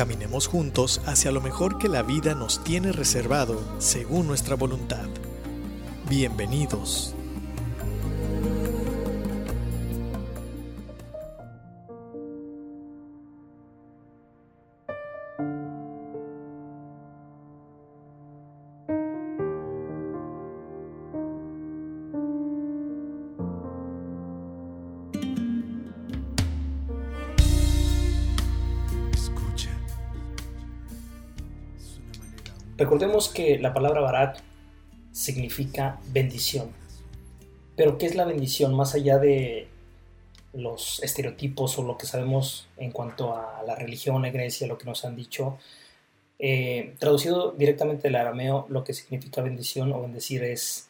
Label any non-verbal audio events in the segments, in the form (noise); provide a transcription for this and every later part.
Caminemos juntos hacia lo mejor que la vida nos tiene reservado según nuestra voluntad. Bienvenidos. Recordemos que la palabra barat significa bendición. Pero ¿qué es la bendición más allá de los estereotipos o lo que sabemos en cuanto a la religión, la iglesia, lo que nos han dicho? Eh, traducido directamente del arameo, lo que significa bendición o bendecir es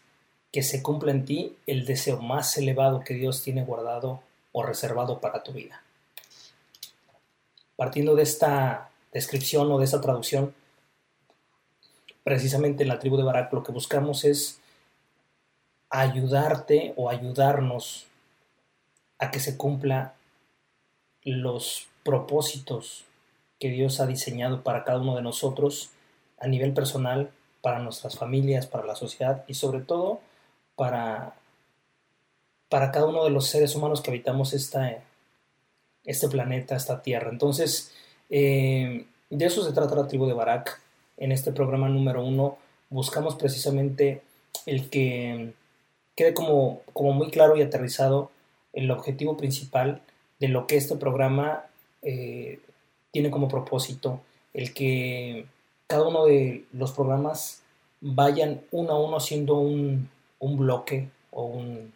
que se cumpla en ti el deseo más elevado que Dios tiene guardado o reservado para tu vida. Partiendo de esta descripción o de esta traducción, precisamente en la tribu de Barak lo que buscamos es ayudarte o ayudarnos a que se cumpla los propósitos que Dios ha diseñado para cada uno de nosotros a nivel personal, para nuestras familias, para la sociedad y sobre todo para, para cada uno de los seres humanos que habitamos esta, este planeta, esta tierra. Entonces, eh, de eso se trata la tribu de Barak en este programa número uno buscamos precisamente el que quede como, como muy claro y aterrizado el objetivo principal de lo que este programa eh, tiene como propósito, el que cada uno de los programas vayan uno a uno siendo un, un bloque o un,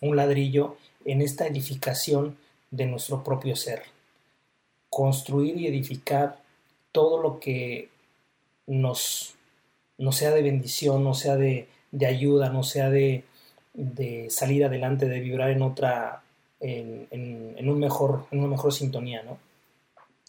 un ladrillo en esta edificación de nuestro propio ser. Construir y edificar todo lo que nos, no sea de bendición, no sea de, ayuda, no sea de, salir adelante, de vibrar en otra, en, un mejor, en una mejor sintonía, ¿no?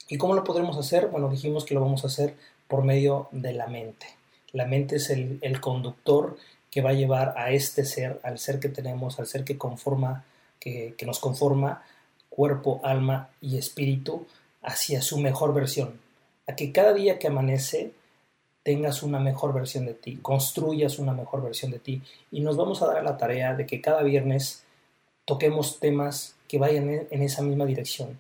¿Y cómo lo podremos hacer? Bueno, dijimos que lo vamos a hacer por medio de la mente. La mente es el, conductor que va a llevar a este ser, al ser que tenemos, al ser que conforma, que, que nos conforma, cuerpo, alma y espíritu, hacia su mejor versión. A que cada día que amanece tengas una mejor versión de ti, construyas una mejor versión de ti y nos vamos a dar la tarea de que cada viernes toquemos temas que vayan en esa misma dirección.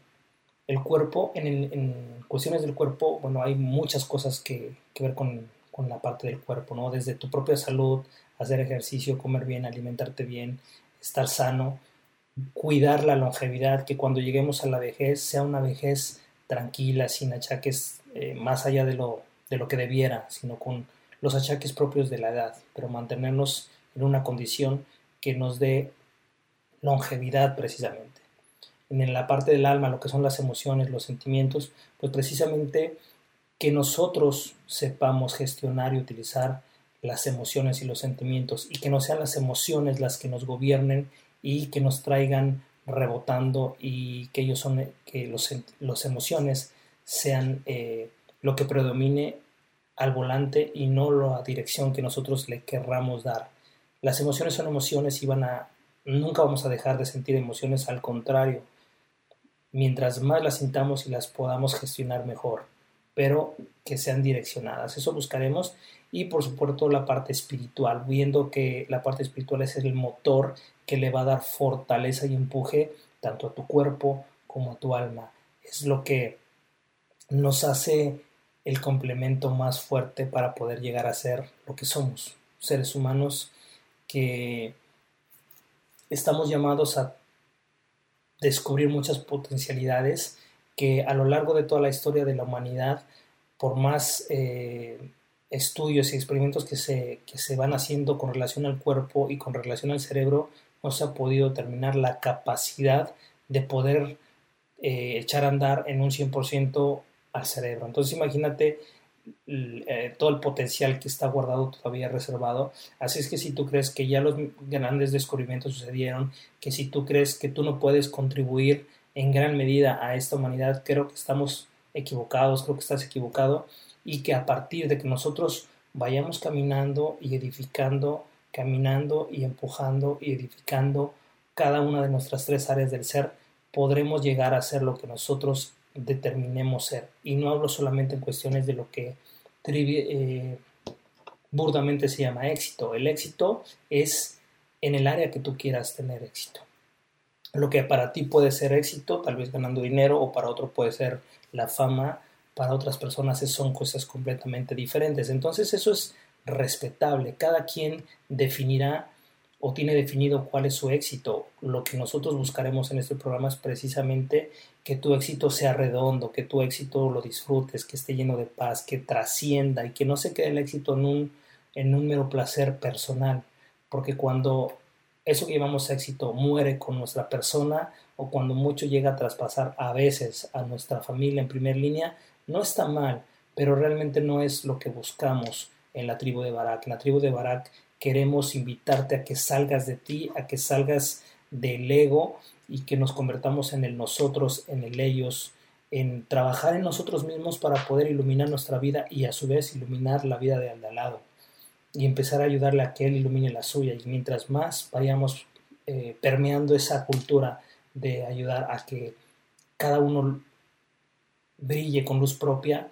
El cuerpo, en, cuestiones del cuerpo, bueno, hay muchas cosas que, ver con, con, la parte del cuerpo, ¿no? Desde tu propia salud, hacer ejercicio, comer bien, alimentarte bien, estar sano, cuidar la longevidad, que cuando lleguemos a la vejez sea una vejez tranquila, sin achaques eh, más allá de lo de lo que debiera, sino con los achaques propios de la edad, pero mantenernos en una condición que nos dé longevidad precisamente. En la parte del alma, lo que son las emociones, los sentimientos, pues precisamente que nosotros sepamos gestionar y utilizar las emociones y los sentimientos y que no sean las emociones las que nos gobiernen y que nos traigan rebotando y que ellos son que los, los emociones sean eh, lo que predomine al volante y no la dirección que nosotros le querramos dar. Las emociones son emociones y van a nunca vamos a dejar de sentir emociones, al contrario, mientras más las sintamos y las podamos gestionar mejor, pero que sean direccionadas. Eso buscaremos y por supuesto la parte espiritual, viendo que la parte espiritual es el motor que le va a dar fortaleza y empuje tanto a tu cuerpo como a tu alma. Es lo que nos hace el complemento más fuerte para poder llegar a ser lo que somos, seres humanos que estamos llamados a descubrir muchas potencialidades que a lo largo de toda la historia de la humanidad, por más eh, estudios y experimentos que se, que se van haciendo con relación al cuerpo y con relación al cerebro, no se ha podido determinar la capacidad de poder eh, echar a andar en un 100% al cerebro. Entonces imagínate eh, todo el potencial que está guardado todavía reservado. Así es que si tú crees que ya los grandes descubrimientos sucedieron, que si tú crees que tú no puedes contribuir en gran medida a esta humanidad, creo que estamos equivocados, creo que estás equivocado y que a partir de que nosotros vayamos caminando y edificando, caminando y empujando y edificando cada una de nuestras tres áreas del ser, podremos llegar a ser lo que nosotros determinemos ser. Y no hablo solamente en cuestiones de lo que eh, burdamente se llama éxito. El éxito es en el área que tú quieras tener éxito. Lo que para ti puede ser éxito, tal vez ganando dinero, o para otro puede ser la fama, para otras personas son cosas completamente diferentes. Entonces eso es respetable. Cada quien definirá o tiene definido cuál es su éxito. Lo que nosotros buscaremos en este programa es precisamente que tu éxito sea redondo, que tu éxito lo disfrutes, que esté lleno de paz, que trascienda y que no se quede el éxito en un, en un mero placer personal. Porque cuando eso que llamamos éxito muere con nuestra persona o cuando mucho llega a traspasar a veces a nuestra familia en primer línea, no está mal, pero realmente no es lo que buscamos en la tribu de Barak. En la tribu de Barak queremos invitarte a que salgas de ti, a que salgas del ego y que nos convertamos en el nosotros, en el ellos, en trabajar en nosotros mismos para poder iluminar nuestra vida y a su vez iluminar la vida de al lado y empezar a ayudarle a que él ilumine la suya. Y mientras más vayamos eh, permeando esa cultura de ayudar a que cada uno brille con luz propia,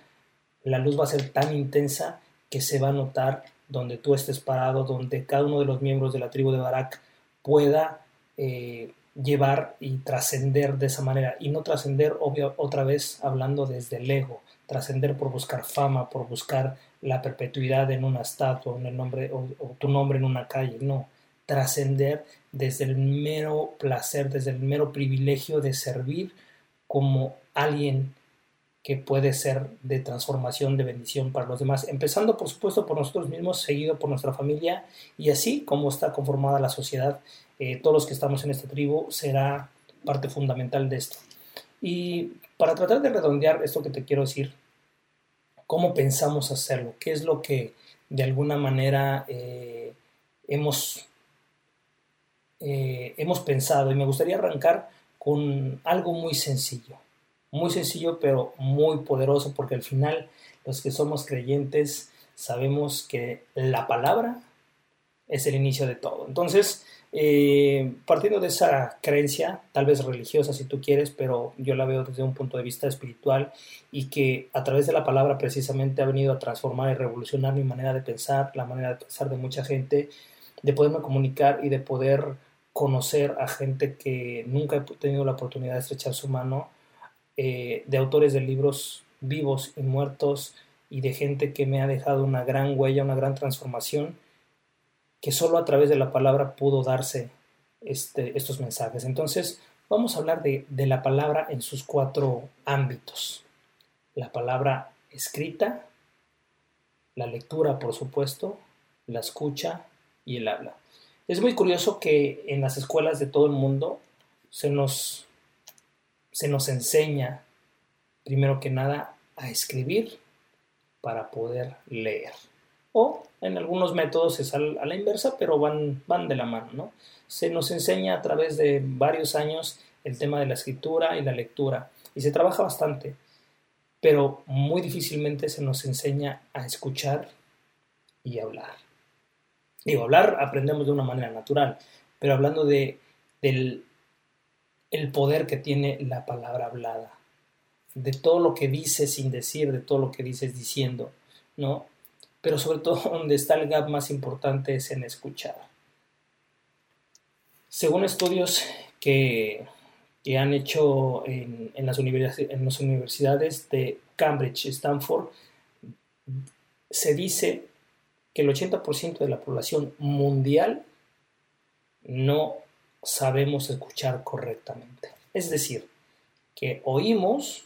la luz va a ser tan intensa que se va a notar donde tú estés parado, donde cada uno de los miembros de la tribu de Barak pueda eh, llevar y trascender de esa manera. Y no trascender, obvio, otra vez hablando desde el ego, trascender por buscar fama, por buscar la perpetuidad en una estatua, en el nombre, o, o tu nombre en una calle, no. Trascender desde el mero placer, desde el mero privilegio de servir como alguien que puede ser de transformación, de bendición para los demás, empezando por supuesto por nosotros mismos, seguido por nuestra familia y así como está conformada la sociedad, eh, todos los que estamos en esta tribu será parte fundamental de esto. Y para tratar de redondear esto que te quiero decir, ¿cómo pensamos hacerlo? ¿Qué es lo que de alguna manera eh, hemos, eh, hemos pensado? Y me gustaría arrancar con algo muy sencillo muy sencillo, pero muy poderoso, porque al final los que somos creyentes sabemos que la palabra es el inicio de todo. Entonces, eh, partiendo de esa creencia, tal vez religiosa si tú quieres, pero yo la veo desde un punto de vista espiritual y que a través de la palabra precisamente ha venido a transformar y revolucionar mi manera de pensar, la manera de pensar de mucha gente, de poderme comunicar y de poder conocer a gente que nunca he tenido la oportunidad de estrechar su mano eh, de autores de libros vivos y muertos y de gente que me ha dejado una gran huella, una gran transformación, que solo a través de la palabra pudo darse este, estos mensajes. Entonces, vamos a hablar de, de la palabra en sus cuatro ámbitos. La palabra escrita, la lectura, por supuesto, la escucha y el habla. Es muy curioso que en las escuelas de todo el mundo se nos se nos enseña, primero que nada, a escribir para poder leer. O en algunos métodos es a la inversa, pero van, van de la mano, ¿no? Se nos enseña a través de varios años el tema de la escritura y la lectura, y se trabaja bastante, pero muy difícilmente se nos enseña a escuchar y hablar. Digo, hablar aprendemos de una manera natural, pero hablando de, del el poder que tiene la palabra hablada, de todo lo que dices sin decir, de todo lo que dices diciendo, ¿no? Pero sobre todo (laughs) donde está el gap más importante es en escuchar. Según estudios que, han hecho en, las en las universidades de Cambridge Stanford, se dice que el 80% de la población mundial no sabemos escuchar correctamente. Es decir, que oímos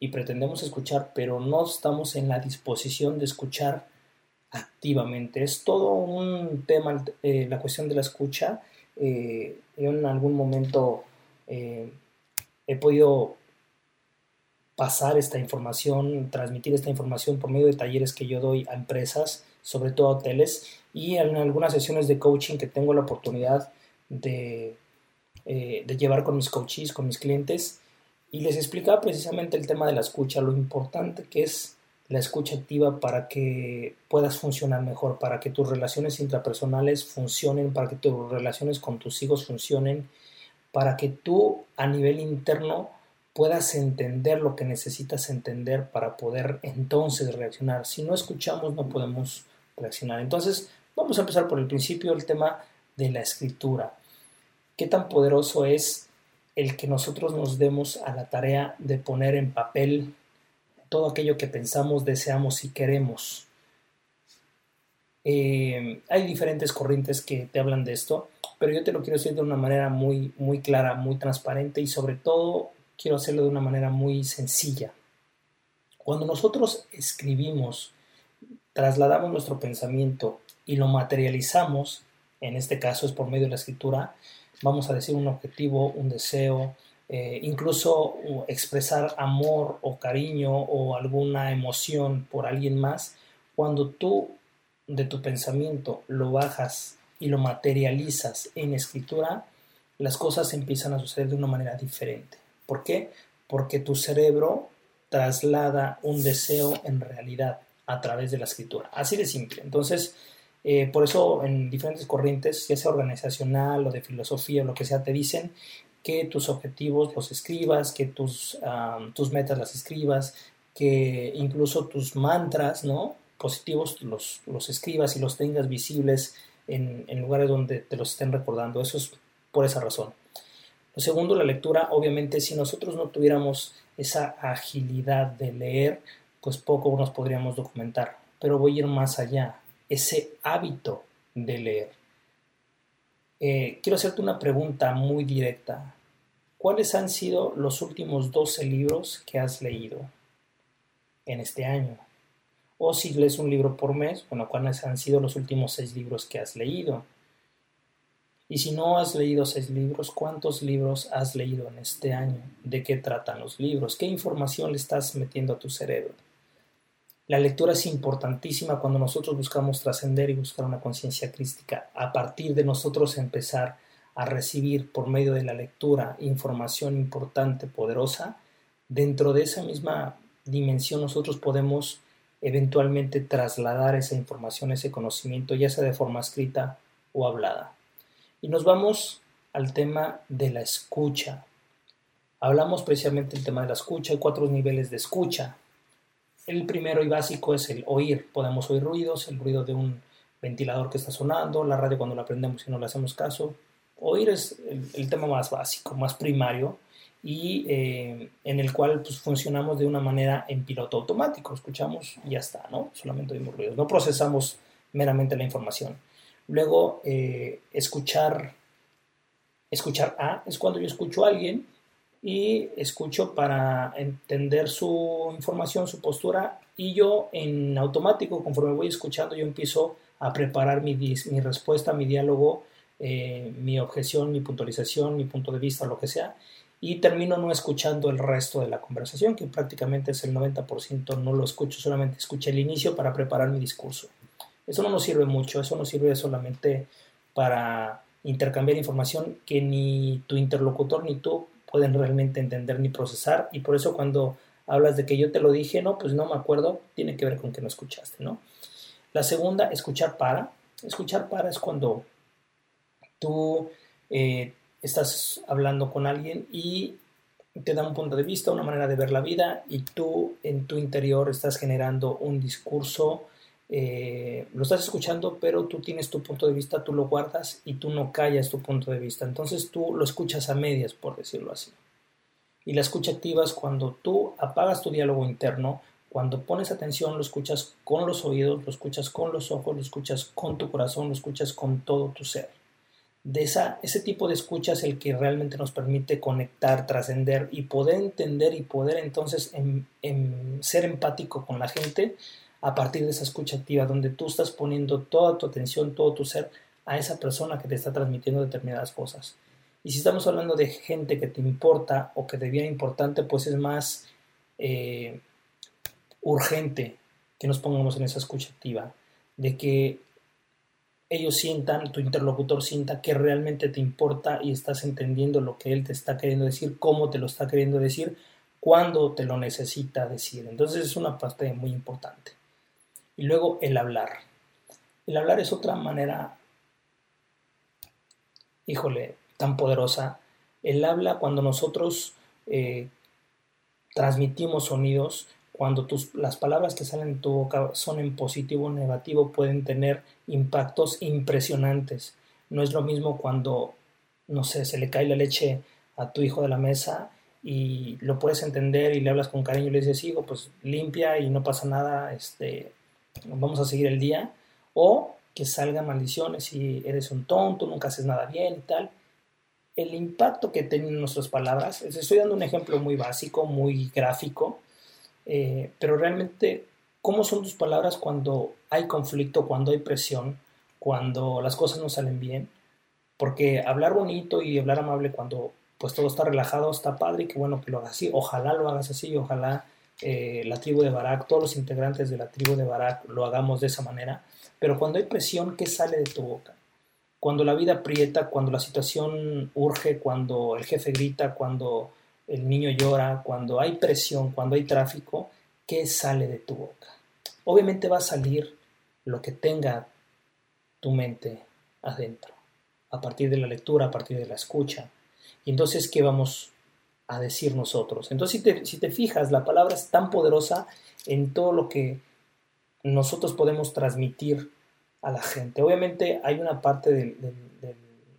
y pretendemos escuchar, pero no estamos en la disposición de escuchar activamente. Es todo un tema eh, la cuestión de la escucha. Eh, yo en algún momento eh, he podido pasar esta información, transmitir esta información por medio de talleres que yo doy a empresas, sobre todo a hoteles, y en algunas sesiones de coaching que tengo la oportunidad de, eh, de llevar con mis coaches, con mis clientes, y les explicaba precisamente el tema de la escucha, lo importante que es la escucha activa para que puedas funcionar mejor, para que tus relaciones intrapersonales funcionen, para que tus relaciones con tus hijos funcionen, para que tú a nivel interno puedas entender lo que necesitas entender para poder entonces reaccionar. Si no escuchamos no podemos reaccionar. Entonces vamos a empezar por el principio, el tema de la escritura. ¿Qué tan poderoso es el que nosotros nos demos a la tarea de poner en papel todo aquello que pensamos, deseamos y queremos? Eh, hay diferentes corrientes que te hablan de esto, pero yo te lo quiero decir de una manera muy, muy clara, muy transparente y sobre todo quiero hacerlo de una manera muy sencilla. Cuando nosotros escribimos, trasladamos nuestro pensamiento y lo materializamos, en este caso es por medio de la escritura, vamos a decir un objetivo, un deseo, eh, incluso expresar amor o cariño o alguna emoción por alguien más, cuando tú de tu pensamiento lo bajas y lo materializas en escritura, las cosas empiezan a suceder de una manera diferente. ¿Por qué? Porque tu cerebro traslada un deseo en realidad a través de la escritura. Así de simple. Entonces, eh, por eso en diferentes corrientes, ya sea organizacional o de filosofía o lo que sea, te dicen que tus objetivos los escribas, que tus, tus metas las escribas, que incluso tus mantras ¿no? positivos los, los escribas y los tengas visibles en, en lugares donde te los estén recordando. Eso es por esa razón. Segundo, la lectura, obviamente, si nosotros no tuviéramos esa agilidad de leer, pues poco nos podríamos documentar. Pero voy a ir más allá, ese hábito de leer. Eh, quiero hacerte una pregunta muy directa. ¿Cuáles han sido los últimos 12 libros que has leído en este año? O si lees un libro por mes, ¿cuáles han sido los últimos 6 libros que has leído? Y si no has leído seis libros, ¿cuántos libros has leído en este año? ¿De qué tratan los libros? ¿Qué información le estás metiendo a tu cerebro? La lectura es importantísima cuando nosotros buscamos trascender y buscar una conciencia crística. A partir de nosotros empezar a recibir por medio de la lectura información importante, poderosa, dentro de esa misma dimensión nosotros podemos eventualmente trasladar esa información, ese conocimiento, ya sea de forma escrita o hablada. Y nos vamos al tema de la escucha. Hablamos precisamente del tema de la escucha. Hay cuatro niveles de escucha. El primero y básico es el oír. Podemos oír ruidos, el ruido de un ventilador que está sonando, la radio cuando la prendemos y no le hacemos caso. Oír es el, tema más básico, más primario y eh, en el cual pues, funcionamos de una manera en piloto automático. Escuchamos y ya está, ¿no? Solamente oímos ruidos. No procesamos meramente la información. Luego, eh, escuchar, escuchar A es cuando yo escucho a alguien y escucho para entender su información, su postura, y yo en automático, conforme voy escuchando, yo empiezo a preparar mi, mi respuesta, mi diálogo, eh, mi objeción, mi puntualización, mi punto de vista, lo que sea, y termino no escuchando el resto de la conversación, que prácticamente es el 90%, no lo escucho, solamente escuché el inicio para preparar mi discurso. Eso no nos sirve mucho, eso nos sirve solamente para intercambiar información que ni tu interlocutor ni tú pueden realmente entender ni procesar y por eso cuando hablas de que yo te lo dije, no, pues no me acuerdo, tiene que ver con que no escuchaste, ¿no? La segunda, escuchar para. Escuchar para es cuando tú eh, estás hablando con alguien y te da un punto de vista, una manera de ver la vida y tú en tu interior estás generando un discurso eh, lo estás escuchando, pero tú tienes tu punto de vista, tú lo guardas y tú no callas tu punto de vista. Entonces tú lo escuchas a medias, por decirlo así. Y la escucha activa es cuando tú apagas tu diálogo interno, cuando pones atención, lo escuchas con los oídos, lo escuchas con los ojos, lo escuchas con tu corazón, lo escuchas con todo tu ser. De esa, ese tipo de escucha es el que realmente nos permite conectar, trascender y poder entender y poder entonces ser empático con la gente a partir de esa escucha activa, donde tú estás poniendo toda tu atención, todo tu ser a esa persona que te está transmitiendo determinadas cosas. Y si estamos hablando de gente que te importa o que te viene importante, pues es más eh, urgente que nos pongamos en esa escucha activa, de que ellos sientan, tu interlocutor sienta que realmente te importa y estás entendiendo lo que él te está queriendo decir, cómo te lo está queriendo decir, cuándo te lo necesita decir. Entonces es una parte muy importante. Y luego el hablar. El hablar es otra manera, híjole, tan poderosa. El habla cuando nosotros eh, transmitimos sonidos, cuando tus, las palabras que salen de tu boca son en positivo o negativo, pueden tener impactos impresionantes. No es lo mismo cuando, no sé, se le cae la leche a tu hijo de la mesa y lo puedes entender y le hablas con cariño y le dices, hijo, pues limpia y no pasa nada, este, vamos a seguir el día. O que salgan maldiciones y eres un tonto, nunca haces nada bien y tal. El impacto que tienen nuestras palabras, estoy dando un ejemplo muy básico, muy gráfico, eh, pero realmente, ¿cómo son tus palabras cuando hay conflicto, cuando hay presión, cuando las cosas no salen bien? Porque hablar bonito y hablar amable cuando pues todo está relajado, está padre y qué bueno que lo hagas así. Ojalá lo hagas así, ojalá eh, la tribu de Barak, todos los integrantes de la tribu de Barak lo hagamos de esa manera. Pero cuando hay presión, ¿qué sale de tu boca? Cuando la vida aprieta, cuando la situación urge, cuando el jefe grita, cuando el niño llora, cuando hay presión, cuando hay tráfico, ¿qué sale de tu boca? Obviamente va a salir lo que tenga tu mente adentro, a partir de la lectura, a partir de la escucha. Y entonces, ¿qué vamos a decir nosotros? Entonces, si te, si te fijas, la palabra es tan poderosa en todo lo que nosotros podemos transmitir a la gente. Obviamente hay una parte de,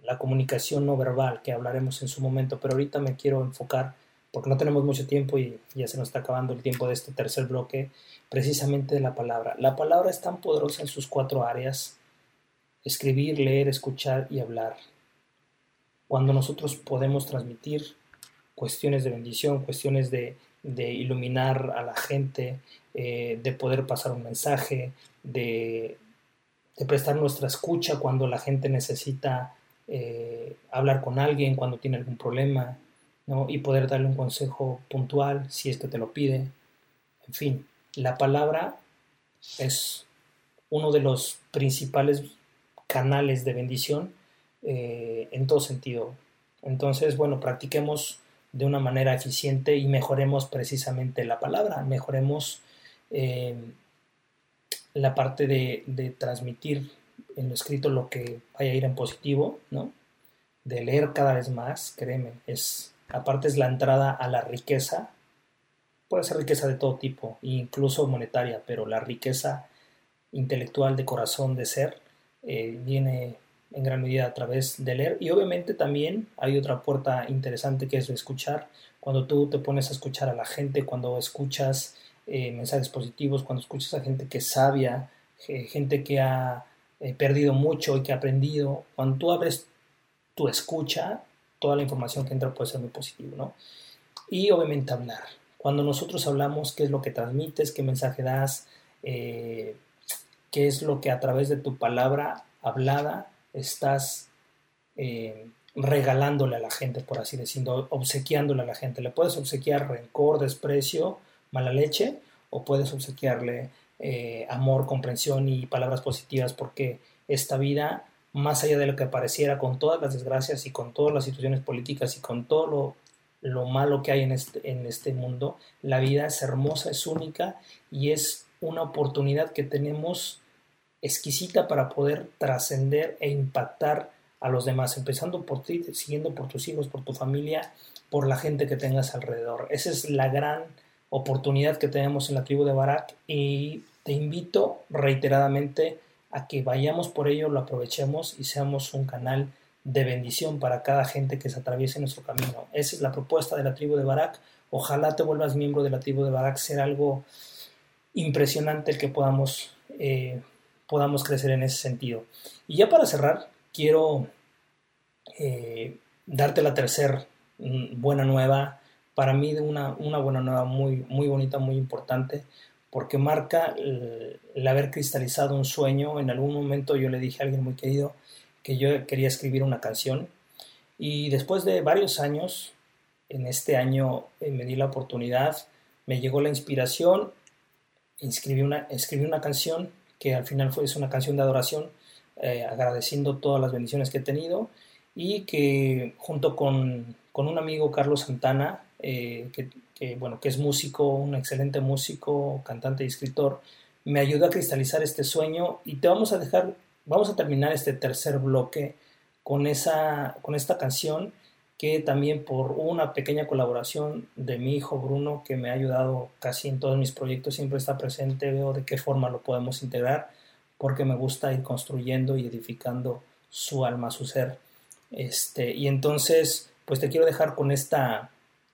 la comunicación no verbal que hablaremos en su momento, pero ahorita me quiero enfocar, porque no tenemos mucho tiempo y ya se nos está acabando el tiempo de este tercer bloque, precisamente de la palabra. La palabra es tan poderosa en sus cuatro áreas, escribir, leer, escuchar y hablar. Cuando nosotros podemos transmitir cuestiones de bendición, cuestiones de, iluminar a la gente, eh, de poder pasar un mensaje, de, de prestar nuestra escucha cuando la gente necesita eh, hablar con alguien, cuando tiene algún problema, ¿no? y poder darle un consejo puntual si es que te lo pide. En fin, la palabra es uno de los principales canales de bendición eh, en todo sentido. Entonces, bueno, practiquemos de una manera eficiente y mejoremos precisamente la palabra, mejoremos eh, la parte de, transmitir en lo escrito lo que vaya a ir en positivo, ¿no? De leer cada vez más, créeme, es, aparte es la entrada a la riqueza, puede ser riqueza de todo tipo, incluso monetaria, pero la riqueza intelectual de corazón, de ser, eh, viene en gran medida a través de leer y obviamente también hay otra puerta interesante que es escuchar. Cuando tú te pones a escuchar a la gente, cuando escuchas eh, mensajes positivos, cuando escuchas a gente que es sabia, gente que ha eh, perdido mucho y que ha aprendido, cuando tú abres tu escucha, toda la información que entra puede ser muy positivo, ¿no? Y obviamente hablar. Cuando nosotros hablamos, qué es lo que transmites, qué mensaje das, eh, qué es lo que a través de tu palabra hablada estás regalándole a la gente, por así decirlo, obsequiándole a la gente. Le puedes obsequiar rencor, desprecio, mala leche o puedes obsequiarle eh, amor, comprensión y palabras positivas porque esta vida, más allá de lo que pareciera, con todas las desgracias y con todas las situaciones políticas y con todo lo, lo malo que hay en este, en este mundo, la vida es hermosa, es única y es una oportunidad que tenemos exquisita para poder trascender e impactar a los demás, empezando por ti, siguiendo por tus hijos, por tu familia, por la gente que tengas alrededor. Esa es la gran oportunidad que tenemos en la tribu de Barak y te invito reiteradamente a que vayamos por ello, lo aprovechemos y seamos un canal de bendición para cada gente que se atraviese nuestro camino. Esa es la propuesta de la tribu de Barak. Ojalá te vuelvas miembro de la tribu de Barak, será algo impresionante el que podamos, eh, podamos crecer en ese sentido. Y ya para cerrar, quiero eh, darte la tercera mm, buena nueva para mí de una, una buena nueva muy, muy bonita, muy importante, porque marca el, haber cristalizado un sueño. En algún momento yo le dije a alguien muy querido que yo quería escribir una canción y después de varios años, en este año eh, me di la oportunidad me llegó la inspiración, escribí una, escribí una canción que al final fue, es una canción de adoración, eh, agradeciendo todas las bendiciones que he tenido y que junto con, con un amigo Carlos Santana, eh, que, bueno, que es músico, un excelente músico, cantante y escritor, me ayudó a cristalizar este sueño y te vamos a dejar, vamos a terminar este tercer bloque con, esa, con esta canción que también por una pequeña colaboración de mi hijo Bruno, que me ha ayudado casi en todos mis proyectos, siempre está presente, veo de qué forma lo podemos integrar, porque me gusta ir construyendo y edificando su alma, su ser. Este, y entonces, pues te quiero dejar con esta,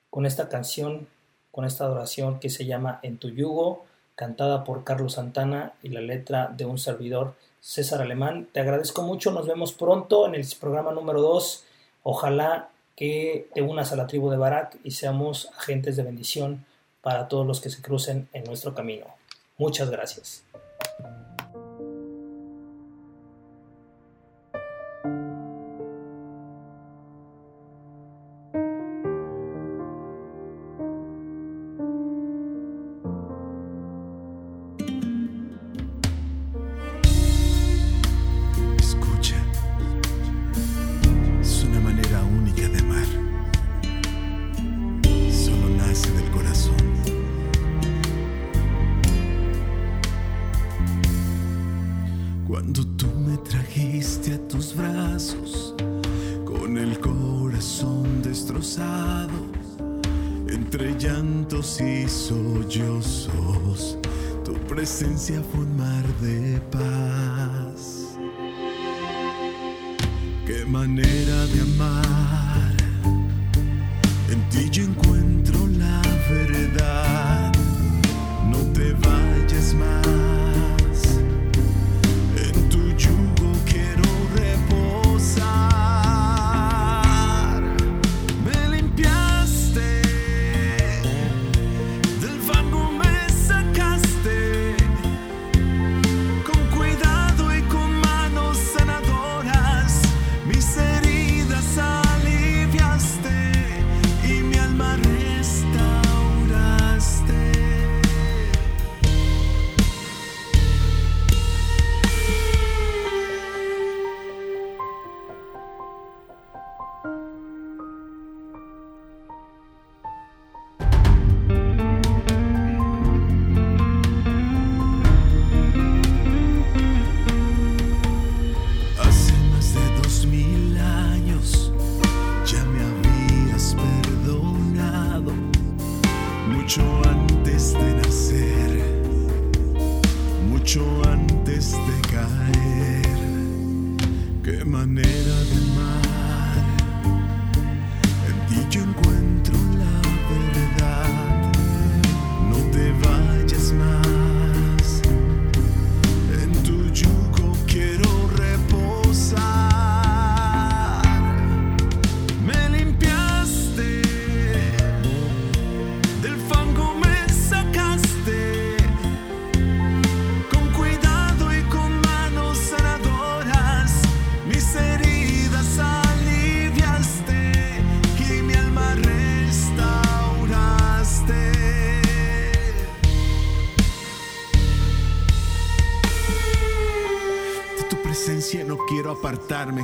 con esta canción, con esta adoración que se llama En tu yugo, cantada por Carlos Santana y la letra de un servidor, César Alemán. Te agradezco mucho, nos vemos pronto en el programa número 2. Ojalá que te unas a la tribu de Barak y seamos agentes de bendición para todos los que se crucen en nuestro camino. Muchas gracias. infancia fue un mar de paz. Qué manera de amar. En ti yo encuentro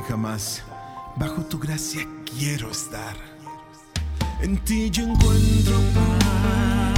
jamás. Bajo tu gracia quiero estar. En ti yo encuentro paz.